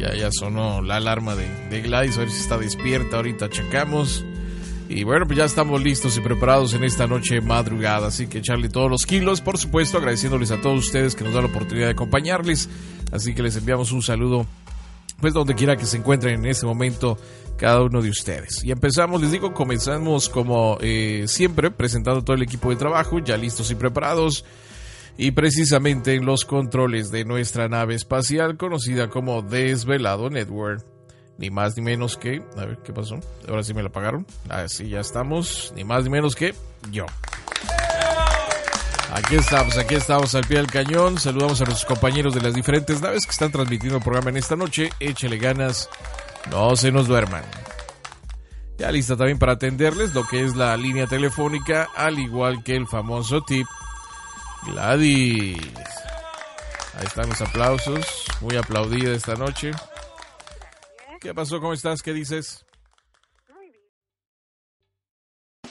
Ya, ya sonó la alarma de, de Gladys, a ver si está despierta. Ahorita checamos. Y bueno, pues ya estamos listos y preparados en esta noche madrugada, así que echarle todos los kilos, por supuesto, agradeciéndoles a todos ustedes que nos dan la oportunidad de acompañarles. Así que les enviamos un saludo, pues donde quiera que se encuentren en este momento cada uno de ustedes. Y empezamos, les digo, comenzamos como eh, siempre, presentando todo el equipo de trabajo, ya listos y preparados y precisamente en los controles de nuestra nave espacial conocida como Desvelado Network. Ni más ni menos que... A ver, ¿qué pasó? Ahora sí me la apagaron. Así ya estamos. Ni más ni menos que yo. Aquí estamos, aquí estamos al pie del cañón. Saludamos a nuestros compañeros de las diferentes naves que están transmitiendo el programa en esta noche. Échele ganas, no se nos duerman. Ya lista también para atenderles lo que es la línea telefónica, al igual que el famoso tip Gladys. Ahí están los aplausos. Muy aplaudida esta noche. ¿Qué pasó? ¿Cómo estás? ¿Qué dices?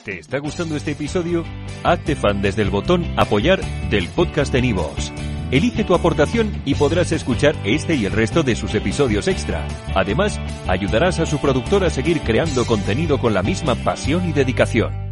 ¿Te está gustando este episodio? Hazte fan desde el botón Apoyar del podcast de Nivos. Elige tu aportación y podrás escuchar este y el resto de sus episodios extra. Además, ayudarás a su productor a seguir creando contenido con la misma pasión y dedicación.